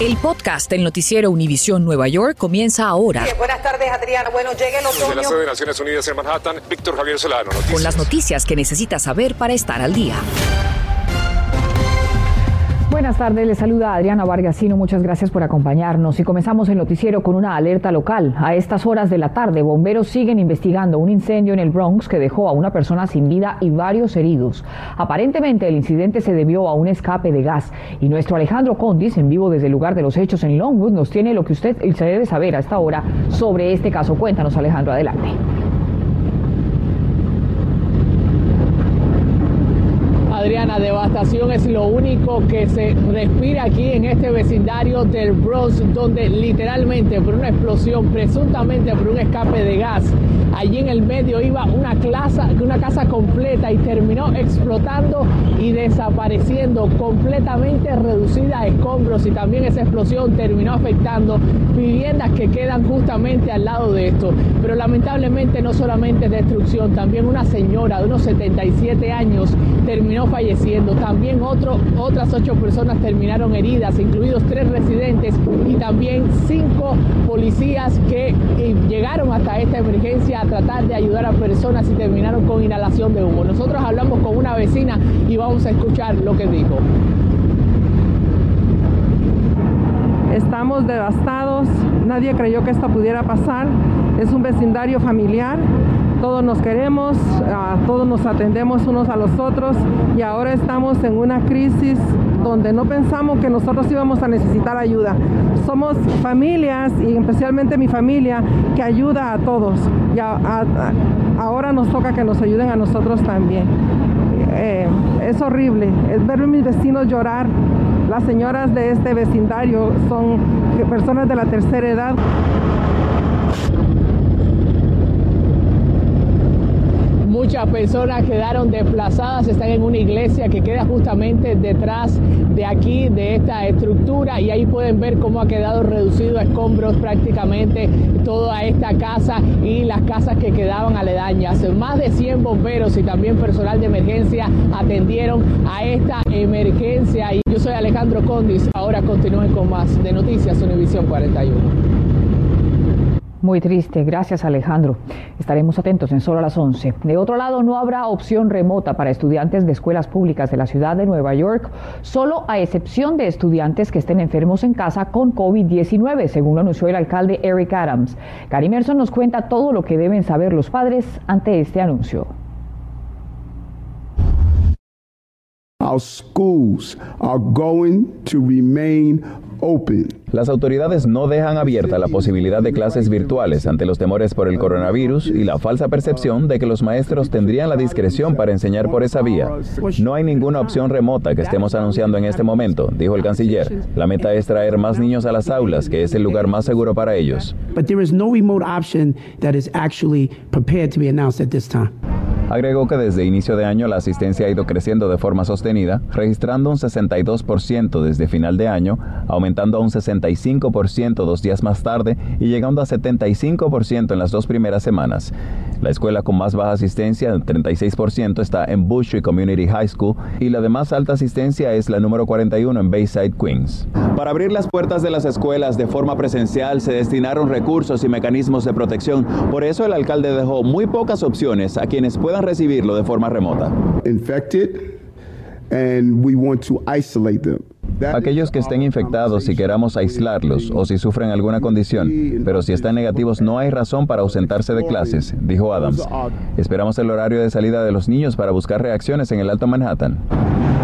El podcast del noticiero Univisión Nueva York comienza ahora. buenas tardes, Adriana. Bueno, llega el otoño. Desde la sede de Naciones Unidas en Manhattan, Víctor Javier Solano. Noticias. Con las noticias que necesitas saber para estar al día. Buenas tardes, les saluda Adriana Vargasino, muchas gracias por acompañarnos y comenzamos el noticiero con una alerta local. A estas horas de la tarde, bomberos siguen investigando un incendio en el Bronx que dejó a una persona sin vida y varios heridos. Aparentemente el incidente se debió a un escape de gas y nuestro Alejandro Condis, en vivo desde el lugar de los hechos en Longwood, nos tiene lo que usted se debe saber a esta hora sobre este caso. Cuéntanos, Alejandro, adelante. Adriana, devastación es lo único que se respira aquí en este vecindario del Bronx, donde literalmente por una explosión, presuntamente por un escape de gas, allí en el medio iba una, clase, una casa completa y terminó explotando y desapareciendo, completamente reducida a escombros y también esa explosión terminó afectando viviendas que quedan justamente al lado de esto. Pero lamentablemente no solamente destrucción, también una señora de unos 77 años terminó falleciendo. También otro, otras ocho personas terminaron heridas, incluidos tres residentes y también cinco policías que eh, llegaron hasta esta emergencia tratar de ayudar a personas y terminaron con inhalación de humo. Nosotros hablamos con una vecina y vamos a escuchar lo que dijo. Estamos devastados, nadie creyó que esto pudiera pasar. Es un vecindario familiar, todos nos queremos, todos nos atendemos unos a los otros y ahora estamos en una crisis donde no pensamos que nosotros íbamos a necesitar ayuda. Somos familias y especialmente mi familia que ayuda a todos y ahora nos toca que nos ayuden a nosotros también. Eh, es horrible, es ver a mis vecinos llorar. Las señoras de este vecindario son personas de la tercera edad. Muchas personas quedaron desplazadas, están en una iglesia que queda justamente detrás de aquí, de esta estructura, y ahí pueden ver cómo ha quedado reducido a escombros prácticamente toda esta casa y las casas que quedaban aledañas. Más de 100 bomberos y también personal de emergencia atendieron a esta emergencia. Y yo soy Alejandro Condis, ahora continúen con más de Noticias Univisión 41. Muy triste, gracias Alejandro. Estaremos atentos en solo a las 11. De otro lado, no habrá opción remota para estudiantes de escuelas públicas de la ciudad de Nueva York, solo a excepción de estudiantes que estén enfermos en casa con COVID-19, según anunció el alcalde Eric Adams. Gary Merson nos cuenta todo lo que deben saber los padres ante este anuncio. Our schools are going to remain las autoridades no dejan abierta la posibilidad de clases virtuales ante los temores por el coronavirus y la falsa percepción de que los maestros tendrían la discreción para enseñar por esa vía. No hay ninguna opción remota que estemos anunciando en este momento, dijo el canciller. La meta es traer más niños a las aulas, que es el lugar más seguro para ellos. Agregó que desde inicio de año la asistencia ha ido creciendo de forma sostenida, registrando un 62% desde final de año, aumentando a un 65% dos días más tarde y llegando a 75% en las dos primeras semanas. La escuela con más baja asistencia, 36%, está en Bushwick Community High School y la de más alta asistencia es la número 41 en Bayside, Queens. Para abrir las puertas de las escuelas de forma presencial se destinaron recursos y mecanismos de protección. Por eso el alcalde dejó muy pocas opciones a quienes puedan recibirlo de forma remota. Infected and we want to isolate them. Aquellos que estén infectados y queramos aislarlos o si sufren alguna condición, pero si están negativos no hay razón para ausentarse de clases, dijo Adams. Esperamos el horario de salida de los niños para buscar reacciones en el Alto Manhattan.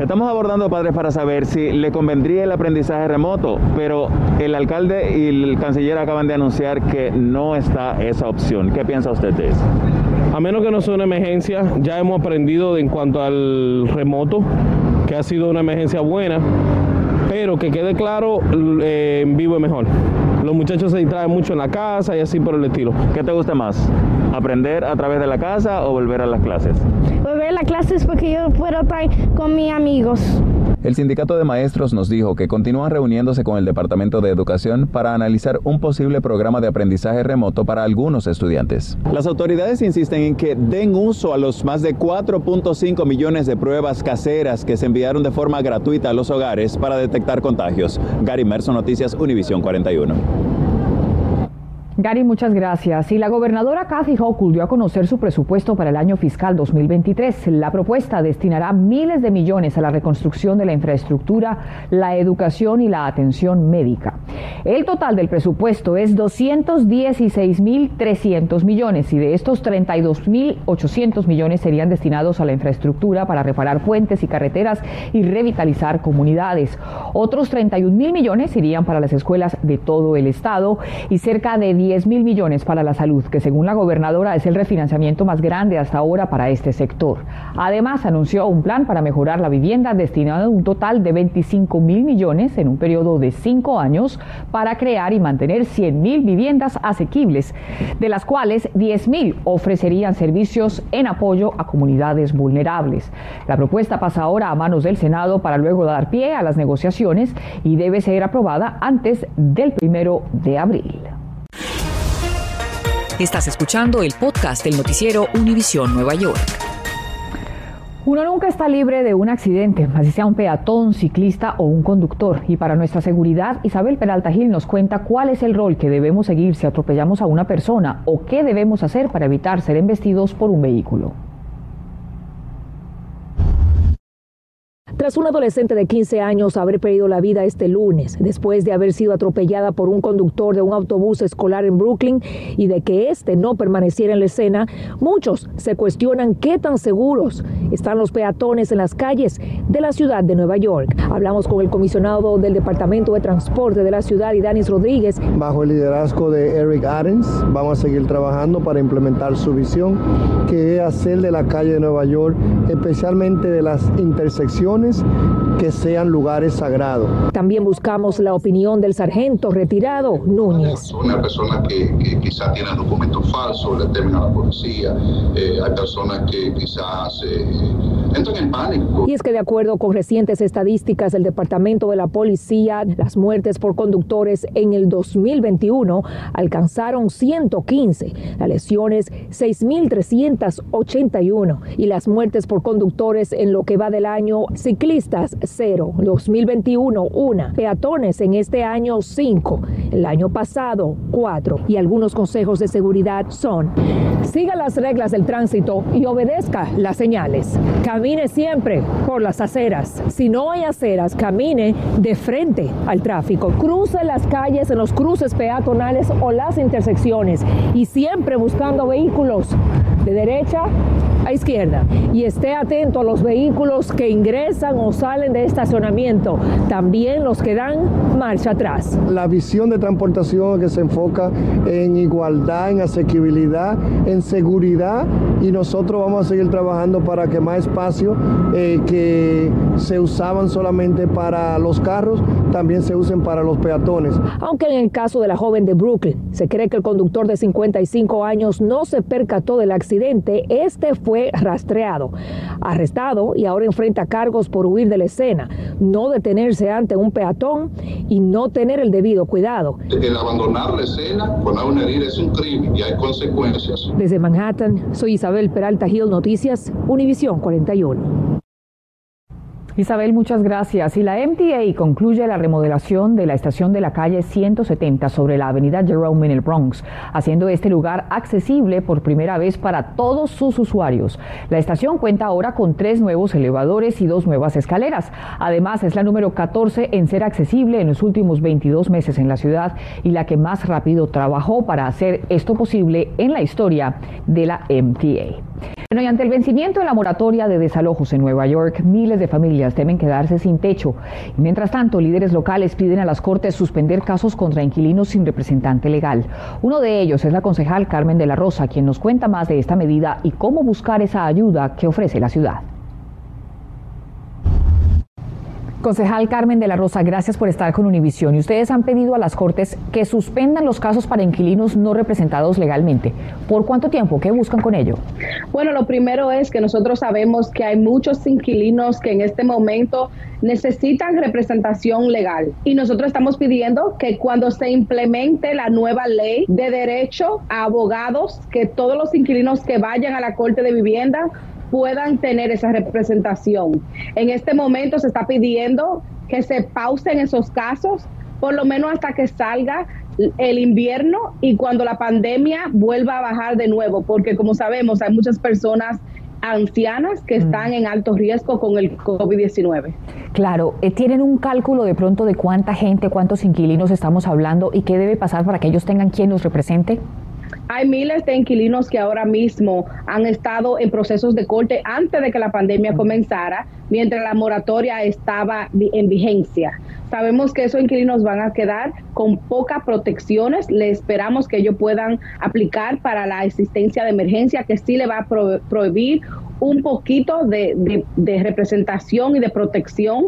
Estamos abordando, padres, para saber si le convendría el aprendizaje remoto, pero el alcalde y el canciller acaban de anunciar que no está esa opción. ¿Qué piensa usted de eso? A menos que no sea una emergencia, ya hemos aprendido en cuanto al remoto, que ha sido una emergencia buena pero que quede claro, eh, en vivo es mejor. Los muchachos se distraen mucho en la casa y así por el estilo. ¿Qué te gusta más? ¿Aprender a través de la casa o volver a las clases? Volver a las clases porque yo puedo estar con mis amigos. El sindicato de maestros nos dijo que continúan reuniéndose con el Departamento de Educación para analizar un posible programa de aprendizaje remoto para algunos estudiantes. Las autoridades insisten en que den uso a los más de 4.5 millones de pruebas caseras que se enviaron de forma gratuita a los hogares para detectar contagios. Gary Merson, Noticias Univisión 41. Gary, muchas gracias. Y la gobernadora Kathy Hochul dio a conocer su presupuesto para el año fiscal 2023. La propuesta destinará miles de millones a la reconstrucción de la infraestructura, la educación y la atención médica. El total del presupuesto es 216.300 millones y de estos 32.800 millones serían destinados a la infraestructura para reparar puentes y carreteras y revitalizar comunidades. Otros 31 millones irían para las escuelas de todo el estado y cerca de 10 mil millones para la salud, que según la gobernadora es el refinanciamiento más grande hasta ahora para este sector. Además, anunció un plan para mejorar la vivienda destinado a un total de 25 mil millones en un periodo de cinco años para crear y mantener 100 mil viviendas asequibles, de las cuales 10 mil ofrecerían servicios en apoyo a comunidades vulnerables. La propuesta pasa ahora a manos del Senado para luego dar pie a las negociaciones y debe ser aprobada antes del primero de abril. Estás escuchando el podcast del noticiero Univisión Nueva York. Uno nunca está libre de un accidente, así sea un peatón, ciclista o un conductor. Y para nuestra seguridad, Isabel Peralta Gil nos cuenta cuál es el rol que debemos seguir si atropellamos a una persona o qué debemos hacer para evitar ser embestidos por un vehículo. Tras un adolescente de 15 años haber perdido la vida este lunes, después de haber sido atropellada por un conductor de un autobús escolar en Brooklyn y de que éste no permaneciera en la escena, muchos se cuestionan qué tan seguros están los peatones en las calles de la ciudad de Nueva York. Hablamos con el comisionado del Departamento de Transporte de la ciudad, Danis Rodríguez. Bajo el liderazgo de Eric Adams, vamos a seguir trabajando para implementar su visión, que es hacer de la calle de Nueva York, especialmente de las intersecciones, que sean lugares sagrados. También buscamos la opinión del sargento retirado Núñez. Una persona que, que quizás tiene documentos falsos, le temen a la policía, eh, hay personas que quizás eh, Y es que de acuerdo con recientes estadísticas del Departamento de la Policía, las muertes por conductores en el 2021 alcanzaron 115, las lesiones 6.381 y las muertes por conductores en lo que va del año ciclistas 0, 2021 1, peatones en este año 5, el año pasado 4 y algunos consejos de seguridad son siga las reglas del tránsito y obedezca las señales. Camine siempre por las aceras. Si no hay aceras, camine de frente al tráfico. Cruce las calles en los cruces peatonales o las intersecciones y siempre buscando vehículos de derecha a izquierda y esté atento a los vehículos que ingresan o salen de estacionamiento, también los que dan marcha atrás. La visión de transportación que se enfoca en igualdad, en asequibilidad, en seguridad y nosotros vamos a seguir trabajando para que más espacios eh, que se usaban solamente para los carros también se usen para los peatones. Aunque en el caso de la joven de Brooklyn se cree que el conductor de 55 años no se percató del accidente, este fue rastreado, arrestado y ahora enfrenta cargos por huir de la escena, no detenerse ante un peatón y no tener el debido cuidado. El abandonar la escena con una herida es un crimen y hay consecuencias. Desde Manhattan, soy Isabel Peralta Gil, Noticias, Univisión 41. Isabel, muchas gracias. Y la MTA concluye la remodelación de la estación de la calle 170 sobre la avenida Jerome en el Bronx, haciendo este lugar accesible por primera vez para todos sus usuarios. La estación cuenta ahora con tres nuevos elevadores y dos nuevas escaleras. Además, es la número 14 en ser accesible en los últimos 22 meses en la ciudad y la que más rápido trabajó para hacer esto posible en la historia de la MTA. Bueno, y ante el vencimiento de la moratoria de desalojos en Nueva York, miles de familias temen quedarse sin techo. Mientras tanto, líderes locales piden a las cortes suspender casos contra inquilinos sin representante legal. Uno de ellos es la concejal Carmen de la Rosa, quien nos cuenta más de esta medida y cómo buscar esa ayuda que ofrece la ciudad. Concejal Carmen de la Rosa, gracias por estar con Univisión. Y ustedes han pedido a las Cortes que suspendan los casos para inquilinos no representados legalmente. ¿Por cuánto tiempo? ¿Qué buscan con ello? Bueno, lo primero es que nosotros sabemos que hay muchos inquilinos que en este momento necesitan representación legal. Y nosotros estamos pidiendo que cuando se implemente la nueva ley de derecho a abogados, que todos los inquilinos que vayan a la Corte de Vivienda puedan tener esa representación. En este momento se está pidiendo que se pausen esos casos, por lo menos hasta que salga el invierno y cuando la pandemia vuelva a bajar de nuevo, porque como sabemos hay muchas personas ancianas que mm. están en alto riesgo con el COVID-19. Claro, eh, ¿tienen un cálculo de pronto de cuánta gente, cuántos inquilinos estamos hablando y qué debe pasar para que ellos tengan quien los represente? Hay miles de inquilinos que ahora mismo han estado en procesos de corte antes de que la pandemia comenzara, mientras la moratoria estaba en vigencia. Sabemos que esos inquilinos van a quedar con pocas protecciones. Le esperamos que ellos puedan aplicar para la existencia de emergencia, que sí le va a prohibir un poquito de, de representación y de protección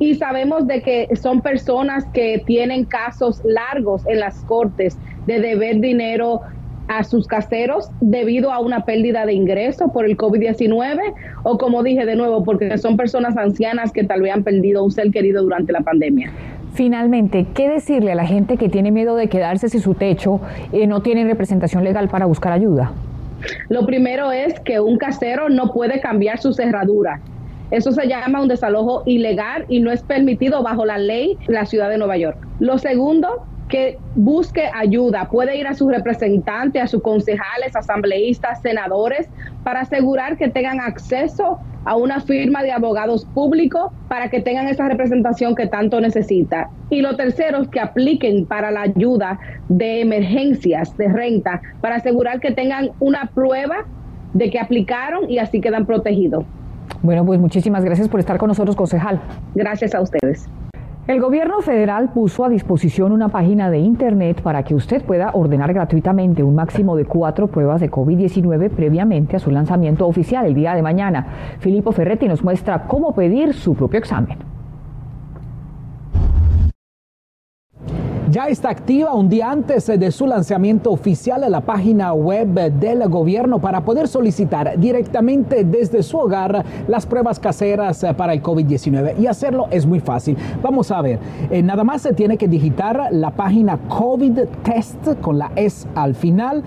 y sabemos de que son personas que tienen casos largos en las cortes de deber dinero a sus caseros debido a una pérdida de ingresos por el COVID-19 o como dije de nuevo, porque son personas ancianas que tal vez han perdido un ser querido durante la pandemia. Finalmente, ¿qué decirle a la gente que tiene miedo de quedarse sin su techo y no tiene representación legal para buscar ayuda? Lo primero es que un casero no puede cambiar su cerradura. Eso se llama un desalojo ilegal y no es permitido bajo la ley de la ciudad de Nueva York. Lo segundo que busque ayuda, puede ir a sus representantes, a sus concejales, asambleístas, senadores, para asegurar que tengan acceso a una firma de abogados públicos para que tengan esa representación que tanto necesita. Y lo tercero es que apliquen para la ayuda de emergencias de renta, para asegurar que tengan una prueba de que aplicaron y así quedan protegidos. Bueno, pues muchísimas gracias por estar con nosotros, concejal. Gracias a ustedes. El gobierno federal puso a disposición una página de internet para que usted pueda ordenar gratuitamente un máximo de cuatro pruebas de COVID-19 previamente a su lanzamiento oficial el día de mañana. Filippo Ferretti nos muestra cómo pedir su propio examen. Ya está activa un día antes de su lanzamiento oficial en la página web del gobierno para poder solicitar directamente desde su hogar las pruebas caseras para el COVID-19. Y hacerlo es muy fácil. Vamos a ver, eh, nada más se tiene que digitar la página COVID Test con la S al final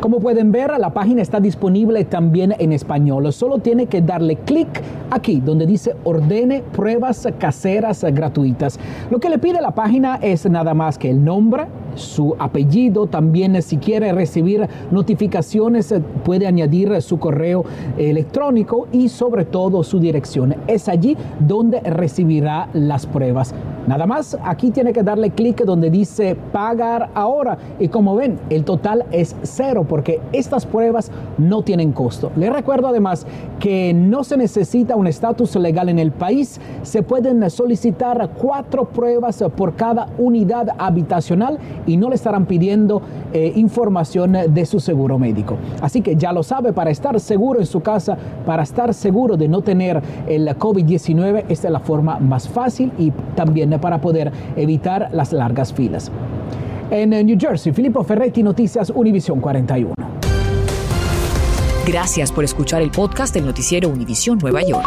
Como pueden ver, la página está disponible también en español. Solo tiene que darle clic aquí donde dice ordene pruebas caseras gratuitas. Lo que le pide la página es nada más que el nombre, su apellido, también si quiere recibir notificaciones puede añadir su correo electrónico y sobre todo su dirección. Es allí donde recibirá las pruebas. Nada más, aquí tiene que darle clic donde dice pagar ahora y como ven, el total es cero porque estas pruebas no tienen costo. Le recuerdo además que no se necesita un estatus legal en el país, se pueden solicitar cuatro pruebas por cada unidad habitacional y no le estarán pidiendo eh, información de su seguro médico. Así que ya lo sabe, para estar seguro en su casa, para estar seguro de no tener el COVID-19, esta es la forma más fácil y también para poder evitar las largas filas. En New Jersey, Filippo Ferretti, Noticias Univisión 41. Gracias por escuchar el podcast del noticiero Univisión Nueva York.